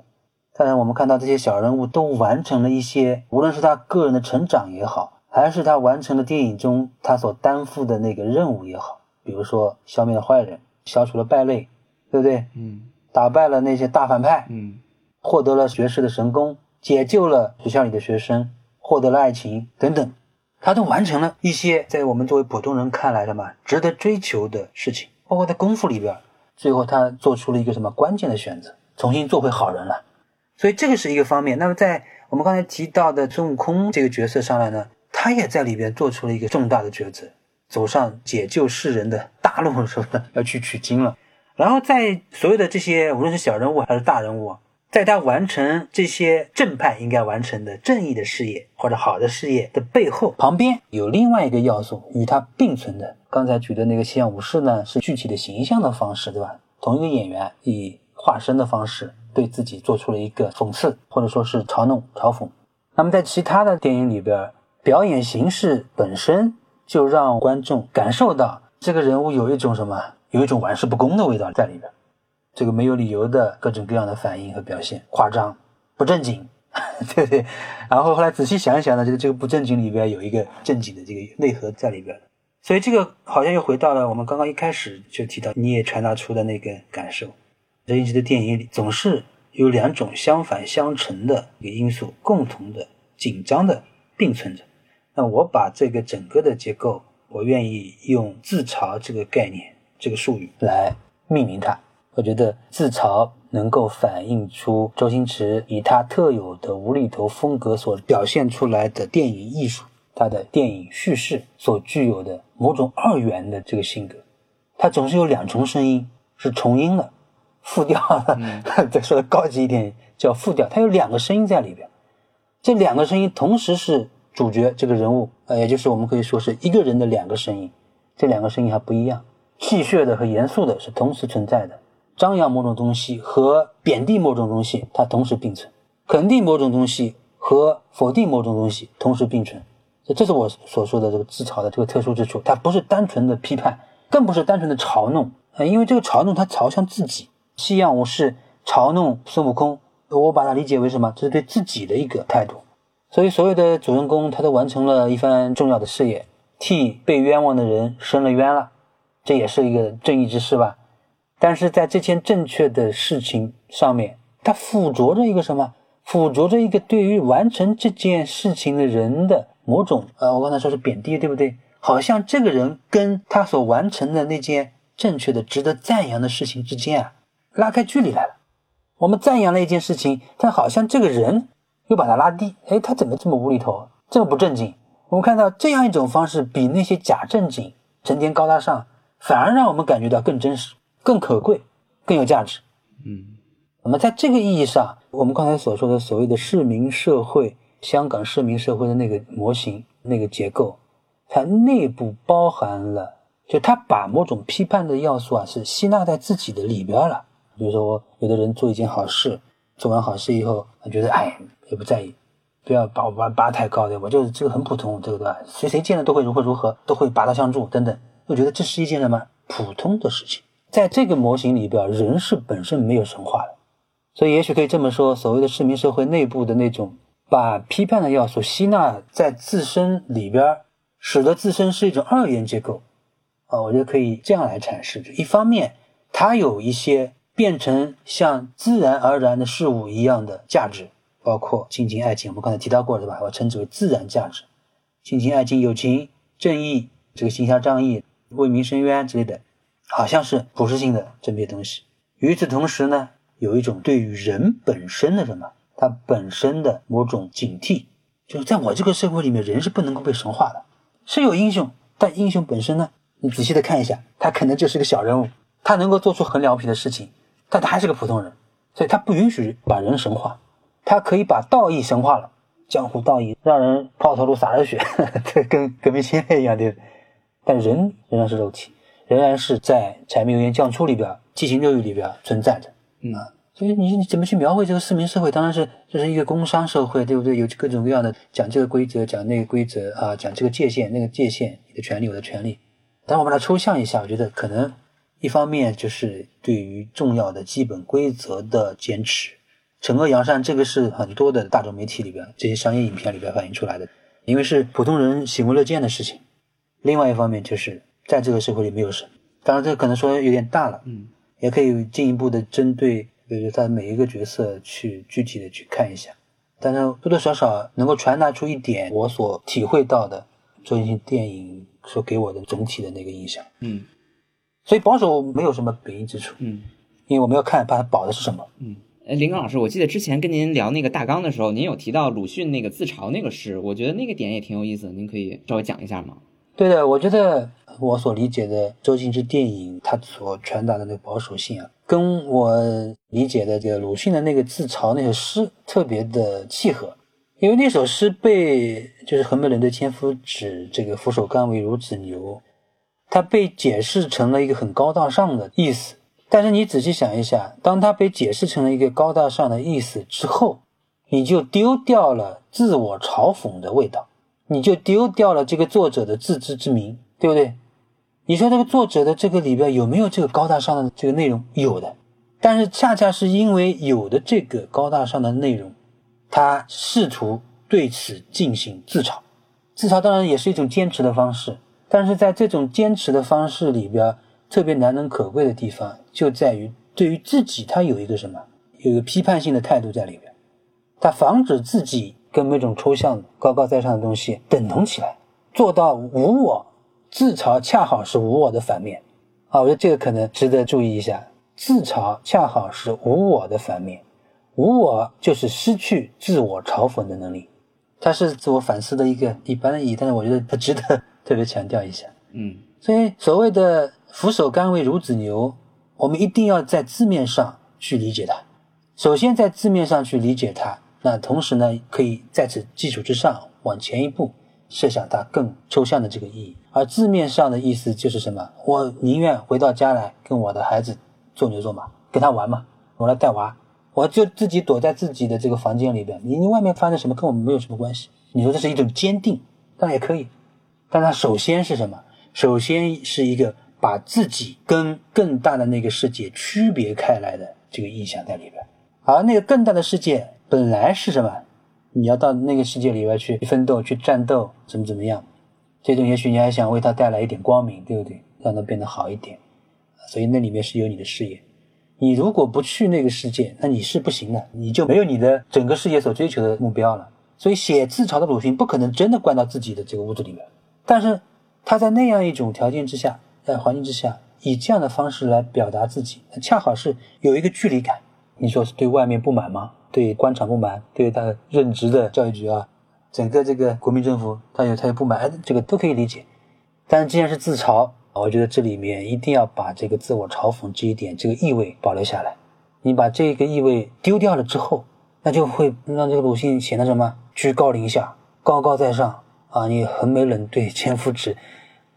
当然，我们看到这些小人物都完成了一些，无论是他个人的成长也好，还是他完成了电影中他所担负的那个任务也好，比如说消灭了坏人，消除了败类，对不对？嗯打败了那些大反派，嗯获得了学士的神功，解救了学校里的学生，获得了爱情等等，他都完成了一些在我们作为普通人看来什么值得追求的事情。包括在功夫里边，最后他做出了一个什么关键的选择，重新做回好人了。所以这个是一个方面。那么在我们刚才提到的孙悟空这个角色上来呢，他也在里边做出了一个重大的抉择，走上解救世人的大路，是不是要去取经了？然后在所有的这些，无论是小人物还是大人物，在他完成这些正派应该完成的正义的事业或者好的事业的背后，旁边有另外一个要素与他并存的。刚才举的那个西洋武士呢，是具体的形象的方式，对吧？同一个演员以化身的方式对自己做出了一个讽刺，或者说是嘲弄、嘲讽。那么在其他的电影里边，表演形式本身就让观众感受到这个人物有一种什么，有一种玩世不恭的味道在里边。这个没有理由的各种各样的反应和表现，夸张、不正经，对不对？然后后来仔细想一想呢，觉得这个不正经里边有一个正经的这个内核在里边。所以这个好像又回到了我们刚刚一开始就提到你也传达出的那个感受。周星驰的电影里总是有两种相反相成的一个因素，共同的紧张的并存着。那我把这个整个的结构，我愿意用自嘲这个概念、这个术语来命名它。我觉得自嘲能够反映出周星驰以他特有的无厘头风格所表现出来的电影艺术，他的电影叙事所具有的某种二元的这个性格。他总是有两重声音，是重音的，复调的，再说的高级一点叫复调。他有两个声音在里边，这两个声音同时是主角这个人物，呃，也就是我们可以说是一个人的两个声音。这两个声音还不一样，戏谑的和严肃的是同时存在的。张扬某种东西和贬低某种东西，它同时并存；肯定某种东西和否定某种东西同时并存。这这是我所说的这个自嘲的这个特殊之处，它不是单纯的批判，更不是单纯的嘲弄。呃，因为这个嘲弄它嘲向自己。西洋武士嘲弄孙悟空，我把它理解为什么？这是对自己的一个态度。所以所有的主人公他都完成了一番重要的事业，替被冤枉的人伸了冤了，这也是一个正义之事吧。但是在这件正确的事情上面，它附着着一个什么？附着着一个对于完成这件事情的人的某种呃，我刚才说是贬低，对不对？好像这个人跟他所完成的那件正确的、值得赞扬的事情之间啊，拉开距离来了。我们赞扬了一件事情，但好像这个人又把他拉低。哎，他怎么这么无厘头，这么不正经？我们看到这样一种方式，比那些假正经、成天高大上，反而让我们感觉到更真实。更可贵，更有价值。嗯，那么在这个意义上，我们刚才所说的所谓的市民社会，香港市民社会的那个模型、那个结构，它内部包含了，就它把某种批判的要素啊，是吸纳在自己的里边了。比如说，有的人做一件好事，做完好事以后，他觉得哎也不在意，不要把我拔拔太高，对吧？就是这个很普通，这个对吧？谁谁见了都会如何如何，都会拔刀相助等等。我觉得这是一件什么普通的事情。在这个模型里边，人是本身没有神话的，所以也许可以这么说：所谓的市民社会内部的那种把批判的要素吸纳在自身里边，使得自身是一种二元结构啊，我觉得可以这样来阐释：一方面，它有一些变成像自然而然的事物一样的价值，包括亲情、爱情，我们刚才提到过，对吧？我称之为自然价值，亲情、爱情、友情、正义，这个行侠仗义、为民伸冤之类的。好像是普世性的这么些东西。与此同时呢，有一种对于人本身的什么，它本身的某种警惕，就是在我这个社会里面，人是不能够被神化的。是有英雄，但英雄本身呢，你仔细的看一下，他可能就是个小人物，他能够做出很了不起的事情，但他还是个普通人，所以他不允许把人神化。他可以把道义神化了，江湖道义，让人抛头颅洒热血，这跟革命先烈一样的。但人仍然是肉体。仍然是在柴米油盐酱醋里边、七情六欲里边存在的，嗯啊，所以你你怎么去描绘这个市民社会？当然是这是一个工商社会，对不对？有各种各样的讲这个规则，讲那个规则啊，讲这个界限，那个界限，你的权利，我的权利。但我把它抽象一下，我觉得可能一方面就是对于重要的基本规则的坚持，惩恶扬善，这个是很多的大众媒体里边这些商业影片里边反映出来的，因为是普通人喜闻乐见的事情。另外一方面就是在这个社会里没有神，当然这个可能说有点大了，嗯，也可以进一步的针对。比如他每一个角色去具体的去看一下，但是多多少少能够传达出一点我所体会到的周星驰电影所给我的整体的那个印象。嗯，所以保守没有什么贬义之处。嗯，因为我们要看它保的是什么。嗯，哎，林刚老师，我记得之前跟您聊那个大纲的时候，您有提到鲁迅那个自嘲那个诗，我觉得那个点也挺有意思，您可以稍微讲一下吗？对的，我觉得我所理解的周星驰电影，他所传达的那个保守性啊，跟我理解的这个鲁迅的那个自嘲那首诗特别的契合。因为那首诗被就是横眉冷对千夫指，这个俯首甘为孺子牛，它被解释成了一个很高大上的意思。但是你仔细想一下，当它被解释成了一个高大上的意思之后，你就丢掉了自我嘲讽的味道。你就丢掉了这个作者的自知之明，对不对？你说这个作者的这个里边有没有这个高大上的这个内容？有的，但是恰恰是因为有的这个高大上的内容，他试图对此进行自嘲。自嘲当然也是一种坚持的方式，但是在这种坚持的方式里边，特别难能可贵的地方就在于对于自己他有一个什么，有一个批判性的态度在里边，他防止自己。跟某种抽象、高高在上的东西等同起来，做到无我，自嘲恰好是无我的反面，啊，我觉得这个可能值得注意一下。自嘲恰好是无我的反面，无我就是失去自我嘲讽的能力，它是自我反思的一个一般的意义，但是我觉得它值得特别强调一下。嗯，所以所谓的俯首甘为孺子牛，我们一定要在字面上去理解它，首先在字面上去理解它。那同时呢，可以在此基础之上往前一步设想它更抽象的这个意义，而字面上的意思就是什么？我宁愿回到家来跟我的孩子做牛做马，跟他玩嘛，我来带娃，我就自己躲在自己的这个房间里边，你你外面发生什么跟我们没有什么关系。你说这是一种坚定，当然也可以，但它首先是什么？首先是一个把自己跟更大的那个世界区别开来的这个意象在里边，而那个更大的世界。本来是什么？你要到那个世界里边去奋斗、去战斗，怎么怎么样？最终也许你还想为他带来一点光明，对不对？让他变得好一点。所以那里面是有你的事业。你如果不去那个世界，那你是不行的，你就没有你的整个事业所追求的目标了。所以写自嘲的鲁迅不可能真的关到自己的这个屋子里面，但是他在那样一种条件之下，在环境之下，以这样的方式来表达自己，恰好是有一个距离感。你说是对外面不满吗？对官场不满，对他任职的教育局啊，整个这个国民政府，他有他有不满，这个都可以理解。但是既然是自嘲，我觉得这里面一定要把这个自我嘲讽这一点这个意味保留下来。你把这个意味丢掉了之后，那就会让这个鲁迅显得什么居高临下、高高在上啊！你横眉冷对千夫指，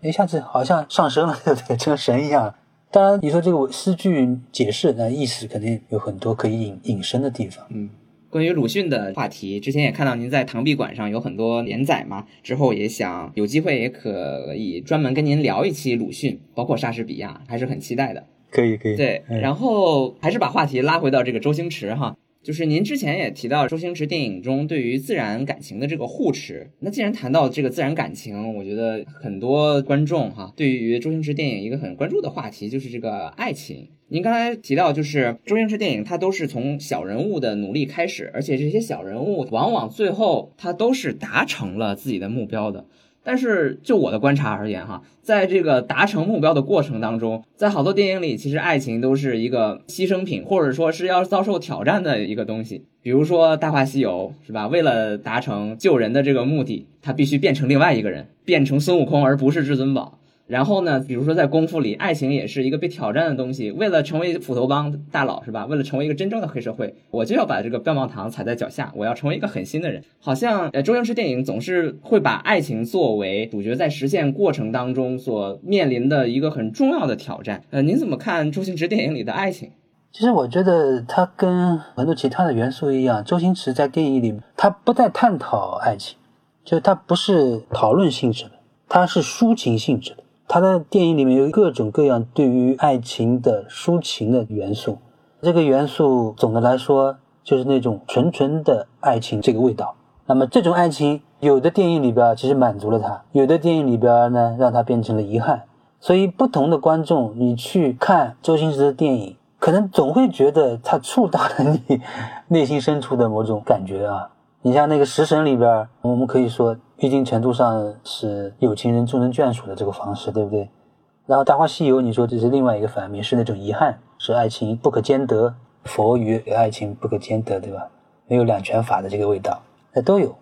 一下子好像上升了，对不对？成神一样。当然，你说这个诗句解释，那意思肯定有很多可以引引申的地方。嗯，关于鲁迅的话题，之前也看到您在唐闭馆上有很多连载嘛，之后也想有机会也可以专门跟您聊一期鲁迅，包括莎士比亚，还是很期待的。可以，可以。对，然后还是把话题拉回到这个周星驰哈。就是您之前也提到周星驰电影中对于自然感情的这个护持，那既然谈到这个自然感情，我觉得很多观众哈对于周星驰电影一个很关注的话题就是这个爱情。您刚才提到就是周星驰电影它都是从小人物的努力开始，而且这些小人物往往最后他都是达成了自己的目标的。但是就我的观察而言，哈，在这个达成目标的过程当中，在好多电影里，其实爱情都是一个牺牲品，或者说是要遭受挑战的一个东西。比如说《大话西游》，是吧？为了达成救人的这个目的，他必须变成另外一个人，变成孙悟空，而不是至尊宝。然后呢，比如说在功夫里，爱情也是一个被挑战的东西。为了成为斧头帮大佬，是吧？为了成为一个真正的黑社会，我就要把这个棒棒糖踩在脚下，我要成为一个狠心的人。好像呃，周星驰电影总是会把爱情作为主角在实现过程当中所面临的一个很重要的挑战。呃，您怎么看周星驰电影里的爱情？其实我觉得它跟很多其他的元素一样，周星驰在电影里他不再探讨爱情，就是他不是讨论性质的，他是抒情性质的。他的电影里面有各种各样对于爱情的抒情的元素，这个元素总的来说就是那种纯纯的爱情这个味道。那么这种爱情，有的电影里边其实满足了他，有的电影里边呢让他变成了遗憾。所以不同的观众，你去看周星驰的电影。可能总会觉得他触到了你 内心深处的某种感觉啊！你像那个《食神》里边，我们可以说一定程度上是有情人终成眷属的这个方式，对不对？然后《大话西游》，你说这是另外一个反面，是那种遗憾，是爱情不可兼得，佛与爱情不可兼得，对吧？没有两全法的这个味道，那都有。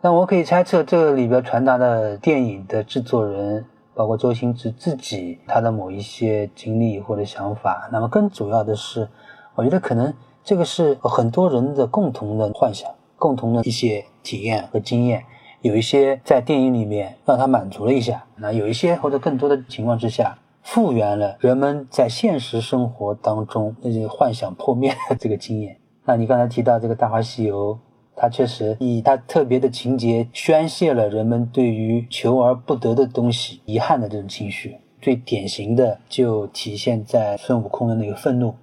那我可以猜测，这里边传达的电影的制作人。包括周星驰自己他的某一些经历或者想法，那么更主要的是，我觉得可能这个是很多人的共同的幻想，共同的一些体验和经验，有一些在电影里面让他满足了一下，那有一些或者更多的情况之下，复原了人们在现实生活当中那些幻想破灭的 这个经验。那你刚才提到这个《大话西游》。它确实以它特别的情节宣泄了人们对于求而不得的东西遗憾的这种情绪。最典型的就体现在孙悟空的那个愤怒。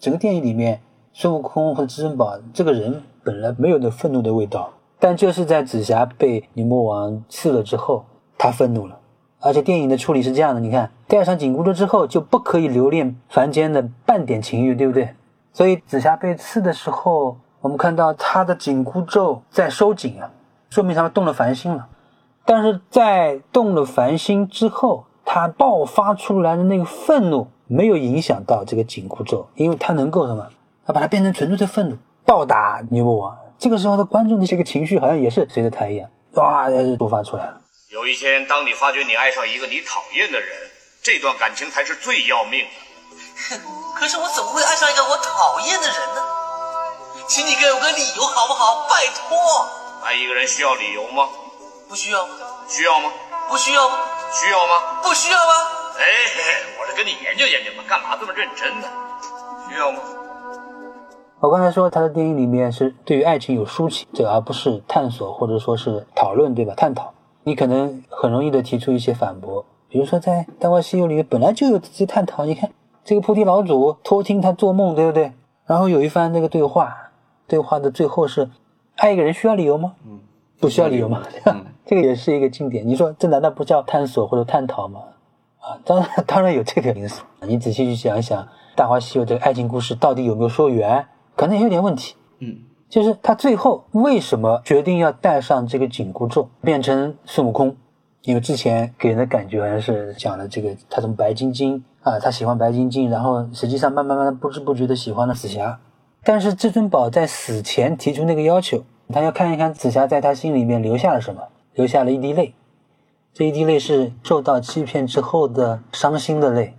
整个电影里面，孙悟空和至尊宝这个人本来没有那愤怒的味道，但就是在紫霞被牛魔王刺了之后，他愤怒了。而且电影的处理是这样的：你看，戴上紧箍咒之后就不可以留恋凡间的半点情欲，对不对？所以紫霞被刺的时候。我们看到他的紧箍咒在收紧啊，说明他动了凡心了。但是在动了凡心之后，他爆发出来的那个愤怒没有影响到这个紧箍咒，因为他能够什么？他把它变成纯粹的愤怒，暴打牛魔王。这个时候的观众的这个情绪好像也是随着他一样，哇，爆发出来了。有一天，当你发觉你爱上一个你讨厌的人，这段感情才是最要命的。可是我怎么会爱上一个我讨厌的人呢？请你给我个理由好不好？拜托。爱一个人需要理由吗？不需要。需要吗？不需要。需要吗？不需要吗？哎，我是跟你研究研究嘛，干嘛这么认真呢？需要吗？我刚才说他的电影里面是对于爱情有抒情，这而不是探索或者说是讨论，对吧？探讨，你可能很容易的提出一些反驳，比如说在《大话西游》里面本来就有这些探讨，你看这个菩提老祖偷听他做梦，对不对？然后有一番那个对话。对话的最后是，爱一个人需要理由吗？嗯，不需要理由吗？这个也是一个经典。你说这难道不叫探索或者探讨吗？啊，当然当然有这个因素。你仔细去想一想，《大话西游》这个爱情故事到底有没有说圆？可能也有点问题。嗯，就是他最后为什么决定要戴上这个紧箍咒，变成孙悟空？因为之前给人的感觉好像是讲了这个，他从白晶晶啊，他喜欢白晶晶，然后实际上慢慢慢慢不知不觉的喜欢了紫霞。但是至尊宝在死前提出那个要求，他要看一看紫霞在他心里面留下了什么，留下了一滴泪。这一滴泪是受到欺骗之后的伤心的泪。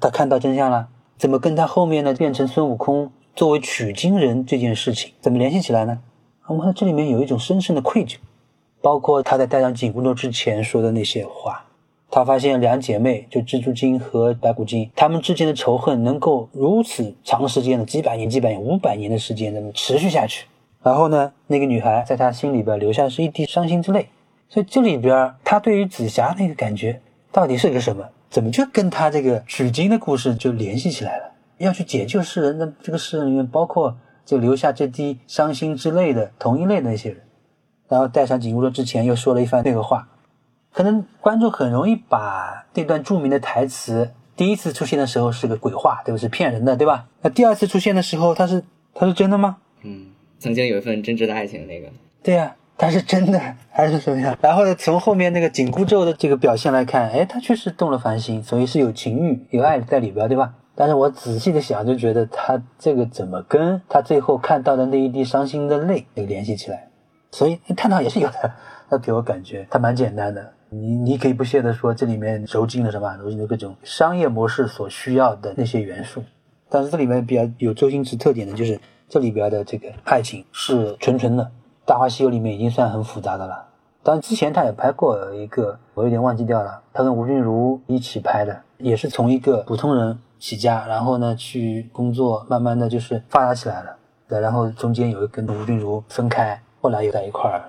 他看到真相了，怎么跟他后面的变成孙悟空作为取经人这件事情怎么联系起来呢？我们看这里面有一种深深的愧疚，包括他在戴上紧箍咒之前说的那些话。他发现两姐妹，就蜘蛛精和白骨精，她们之间的仇恨能够如此长时间的几百年、几百年、五百年的时间那么持续下去。然后呢，那个女孩在他心里边留下是一滴伤心之泪。所以这里边他对于紫霞那个感觉到底是个什么？怎么就跟他这个取经的故事就联系起来了？要去解救世人的这个世人里面，包括就留下这滴伤心之泪的同一类的那些人。然后戴上紧箍咒之前又说了一番那个话。可能观众很容易把这段著名的台词第一次出现的时候是个鬼话，对不是骗人的，对吧？那第二次出现的时候，他是他是真的吗？嗯，曾经有一份真挚的爱情，那个对呀，他是真的还是什么样？然后呢，从后面那个紧箍咒的这个表现来看，哎，他确实动了凡心，所以是有情欲、有爱在里边，对吧？但是我仔细的想，就觉得他这个怎么跟他最后看到的那一滴伤心的泪有联系起来？所以探讨也是有的。他给我感觉他蛮简单的。你你可以不屑的说，这里面揉进了什么？揉进了各种商业模式所需要的那些元素。但是这里面比较有周星驰特点的，就是这里边的这个爱情是纯纯的，《大话西游》里面已经算很复杂的了。当然之前他也拍过一个，我有点忘记掉了，他跟吴君如一起拍的，也是从一个普通人起家，然后呢去工作，慢慢的就是发达起来了。对，然后中间有跟吴君如分开，后来又在一块儿。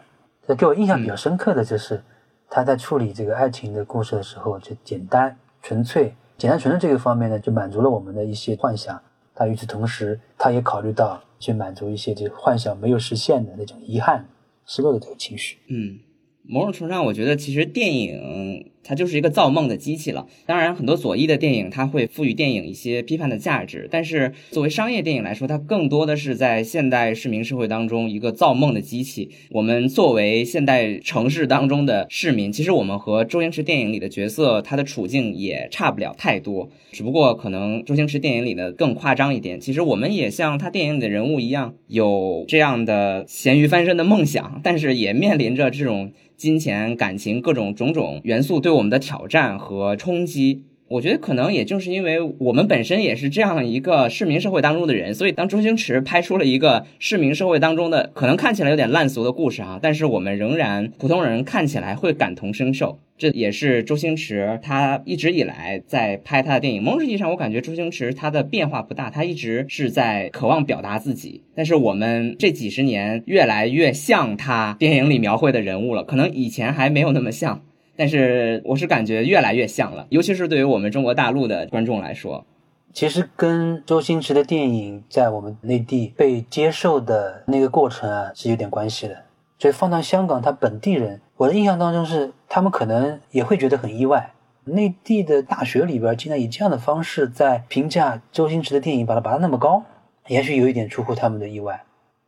这给我印象比较深刻的就是他在处理这个爱情的故事的时候，就简单纯粹、简单纯粹这个方面呢，就满足了我们的一些幻想。但与此同时，他也考虑到去满足一些这个幻想没有实现的那种遗憾、失落的这个情绪。嗯，某种程度上，我觉得其实电影。它就是一个造梦的机器了。当然，很多左翼的电影，它会赋予电影一些批判的价值。但是，作为商业电影来说，它更多的是在现代市民社会当中一个造梦的机器。我们作为现代城市当中的市民，其实我们和周星驰电影里的角色，他的处境也差不了太多。只不过可能周星驰电影里的更夸张一点。其实我们也像他电影里的人物一样，有这样的咸鱼翻身的梦想，但是也面临着这种。金钱、感情各种种种元素对我们的挑战和冲击，我觉得可能也正是因为我们本身也是这样一个市民社会当中的人，所以当周星驰拍出了一个市民社会当中的可能看起来有点烂俗的故事啊，但是我们仍然普通人看起来会感同身受。这也是周星驰他一直以来在拍他的电影。某种意义上，我感觉周星驰他的变化不大，他一直是在渴望表达自己。但是我们这几十年越来越像他电影里描绘的人物了，可能以前还没有那么像，但是我是感觉越来越像了。尤其是对于我们中国大陆的观众来说，其实跟周星驰的电影在我们内地被接受的那个过程啊是有点关系的。所以放到香港，他本地人。我的印象当中是，他们可能也会觉得很意外。内地的大学里边竟然以这样的方式在评价周星驰的电影，把它拔得那么高，也许有一点出乎他们的意外。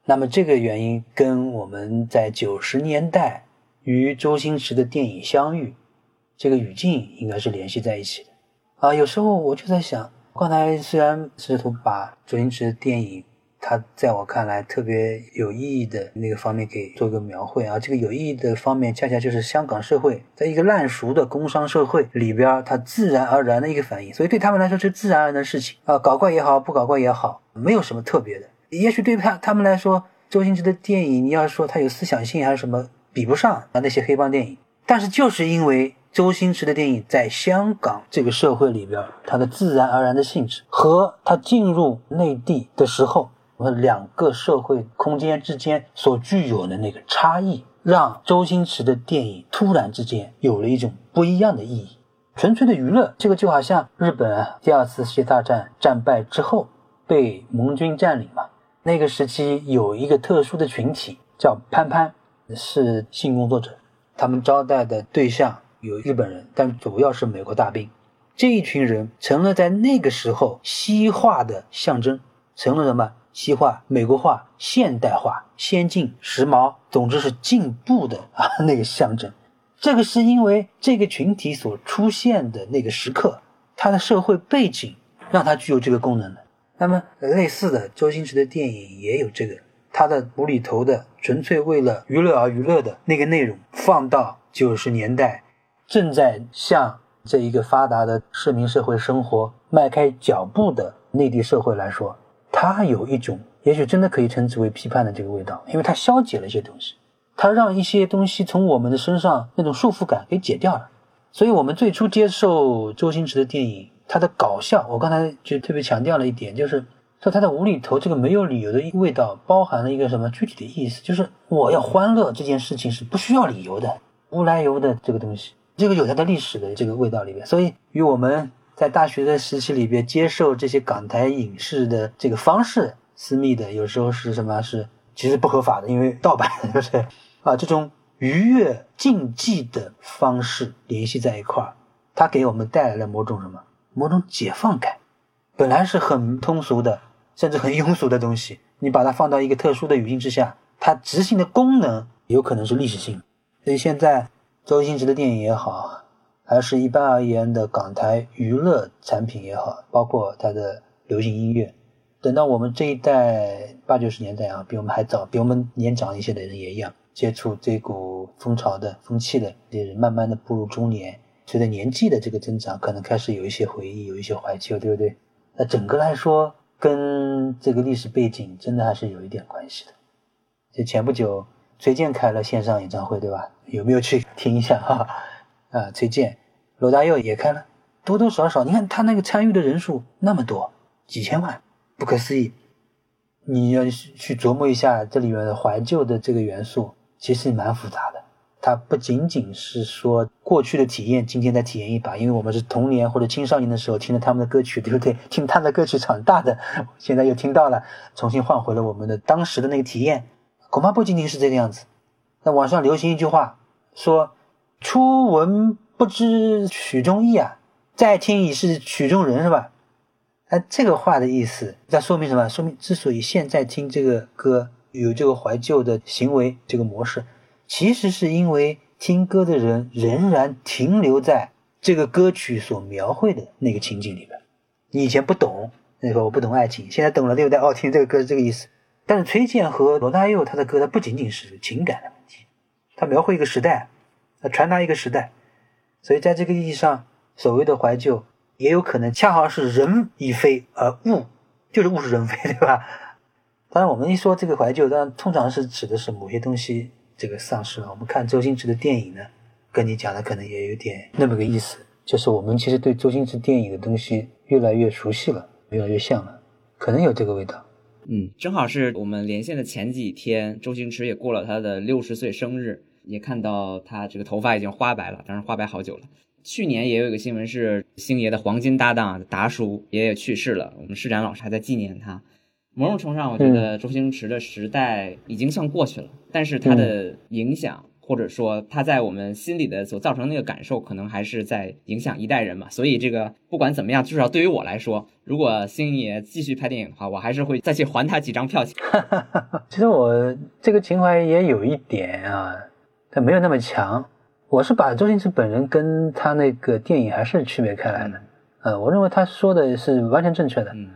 那么这个原因跟我们在九十年代与周星驰的电影相遇这个语境应该是联系在一起的。啊，有时候我就在想，刚才虽然试图把周星驰的电影。他在我看来特别有意义的那个方面给做个描绘啊，这个有意义的方面恰恰就是香港社会在一个烂熟的工商社会里边，它自然而然的一个反应，所以对他们来说是自然而然的事情啊，搞怪也好，不搞怪也好，没有什么特别的。也许对他他们来说，周星驰的电影你要说他有思想性还是什么，比不上啊那些黑帮电影。但是就是因为周星驰的电影在香港这个社会里边，它的自然而然的性质和他进入内地的时候。我们两个社会空间之间所具有的那个差异，让周星驰的电影突然之间有了一种不一样的意义。纯粹的娱乐，这个就好像日本第二次世界大战战败之后被盟军占领嘛。那个时期有一个特殊的群体叫潘潘，是性工作者，他们招待的对象有日本人，但主要是美国大兵。这一群人成了在那个时候西化的象征，成了什么？西化、美国化、现代化、先进、时髦，总之是进步的啊那个象征。这个是因为这个群体所出现的那个时刻，它的社会背景让它具有这个功能的。那么类似的，周星驰的电影也有这个，他的无厘头的、纯粹为了娱乐而娱乐的那个内容，放到九十年代正在向这一个发达的市民社会生活迈开脚步的内地社会来说。它有一种，也许真的可以称之为批判的这个味道，因为它消解了一些东西，它让一些东西从我们的身上那种束缚感给解掉了。所以，我们最初接受周星驰的电影，他的搞笑，我刚才就特别强调了一点，就是说他的无厘头这个没有理由的一个味道，包含了一个什么具体的意思，就是我要欢乐这件事情是不需要理由的，无来由的这个东西，这个有它的历史的这个味道里面，所以与我们。在大学的时期里边，接受这些港台影视的这个方式，私密的，有时候是什么？是其实不合法的，因为盗版，对不对？啊，这种愉悦竞技的方式联系在一块儿，它给我们带来了某种什么？某种解放感。本来是很通俗的，甚至很庸俗的东西，你把它放到一个特殊的语境之下，它执行的功能有可能是历史性。所以现在周星驰的电影也好。还是一般而言的港台娱乐产品也好，包括它的流行音乐，等到我们这一代八九十年代啊，比我们还早，比我们年长一些的人也一样，接触这股风潮的风气的这些人，慢慢的步入中年，随着年纪的这个增长，可能开始有一些回忆，有一些怀旧，对不对？那整个来说，跟这个历史背景真的还是有一点关系的。就前不久，崔健开了线上演唱会，对吧？有没有去听一下哈？啊，崔健、罗大佑也开了，多多少少，你看他那个参与的人数那么多，几千万，不可思议。你要去琢磨一下这里面的怀旧的这个元素，其实蛮复杂的。它不仅仅是说过去的体验，今天再体验一把，因为我们是童年或者青少年的时候听了他们的歌曲，对不对？听他们的歌曲长大的，现在又听到了，重新换回了我们的当时的那个体验，恐怕不仅仅是这个样子。那网上流行一句话说：“初闻不知曲中意啊，再听已是曲中人，是吧？”哎，这个话的意思在说明什么？说明之所以现在听这个歌有这个怀旧的行为这个模式。其实是因为听歌的人仍然停留在这个歌曲所描绘的那个情景里边。你以前不懂，那个我不懂爱情，现在懂了，对不对？哦，听这个歌是这个意思。但是崔健和罗大佑他的歌，他不仅仅是情感的问题，他描绘一个时代，他传达一个时代。所以在这个意义上，所谓的怀旧，也有可能恰好是人已非，而物就是物是人非，对吧？当然，我们一说这个怀旧，当然通常是指的是某些东西。这个丧失了。我们看周星驰的电影呢，跟你讲的可能也有点那么个意思，就是我们其实对周星驰电影的东西越来越熟悉了，越来越像了，可能有这个味道。嗯，正好是我们连线的前几天，周星驰也过了他的六十岁生日，也看到他这个头发已经花白了，当然花白好久了。去年也有一个新闻是星爷的黄金搭档达叔爷爷去世了，我们施展老师还在纪念他。某种程度上，我觉得周星驰的时代已经算过去了，但是他的影响，或者说他在我们心里的所造成那个感受，可能还是在影响一代人嘛。所以这个不管怎么样，至少对于我来说，如果星爷继续拍电影的话，我还是会再去还他几张票钱。其实我这个情怀也有一点啊，但没有那么强。我是把周星驰本人跟他那个电影还是区别开来的。呃，我认为他说的是完全正确的。嗯。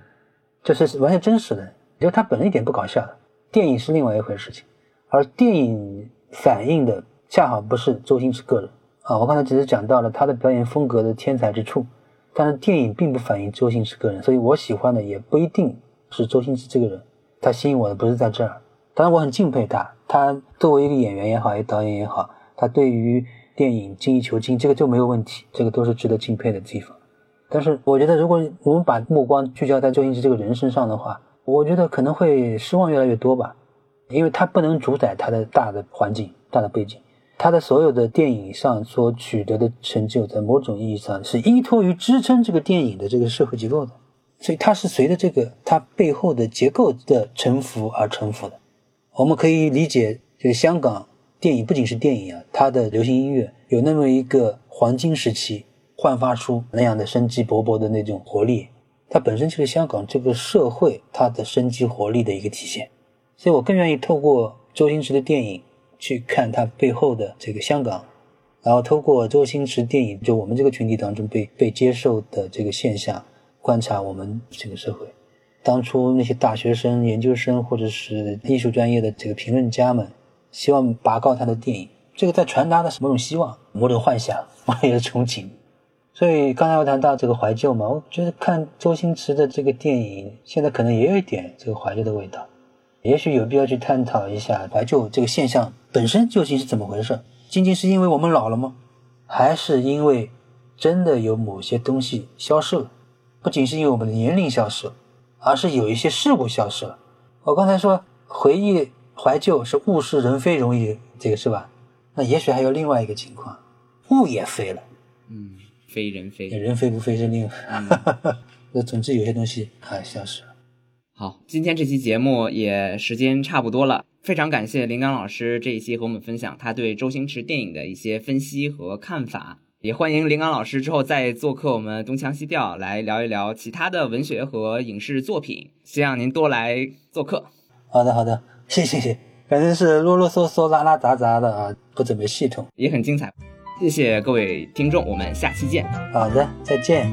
就是完全真实的，就他本人一点不搞笑的。电影是另外一回事情，而电影反映的恰好不是周星驰个人啊。我刚才只是讲到了他的表演风格的天才之处，但是电影并不反映周星驰个人，所以我喜欢的也不一定是周星驰这个人。他吸引我的不是在这儿，当然我很敬佩他，他作为一个演员也好，一个导演也好，他对于电影精益求精，这个就没有问题，这个都是值得敬佩的地方。但是我觉得，如果我们把目光聚焦在周星驰这个人身上的话，我觉得可能会失望越来越多吧，因为他不能主宰他的大的环境、大的背景，他的所有的电影上所取得的成就，在某种意义上是依托于支撑这个电影的这个社会结构的，所以他是随着这个他背后的结构的沉浮而沉浮的。我们可以理解，就香港电影不仅是电影啊，它的流行音乐有那么一个黄金时期。焕发出那样的生机勃勃的那种活力，它本身就是香港这个社会它的生机活力的一个体现。所以我更愿意透过周星驰的电影去看他背后的这个香港，然后透过周星驰电影就我们这个群体当中被被接受的这个现象，观察我们这个社会。当初那些大学生、研究生或者是艺术专业的这个评论家们，希望拔高他的电影，这个在传达的是某种希望、某种幻想、某种憧憬。所以刚才我谈到这个怀旧嘛，我觉得看周星驰的这个电影，现在可能也有一点这个怀旧的味道，也许有必要去探讨一下怀旧这个现象本身究竟是怎么回事？仅仅是因为我们老了吗？还是因为真的有某些东西消失了？不仅是因为我们的年龄消失了，而是有一些事物消失了。我刚才说回忆怀旧是物是人非容易，这个是吧？那也许还有另外一个情况，物也飞了。嗯。非人非，人非不非是另。那总之有些东西还消失了。好，今天这期节目也时间差不多了，非常感谢林刚老师这一期和我们分享他对周星驰电影的一些分析和看法，也欢迎林刚老师之后再做客我们东腔西调来聊一聊其他的文学和影视作品，希望您多来做客。好的，好的，谢谢谢，反正是啰啰嗦嗦、拉拉杂杂的啊，不怎么系统，也很精彩。谢谢各位听众，我们下期见。好的，再见。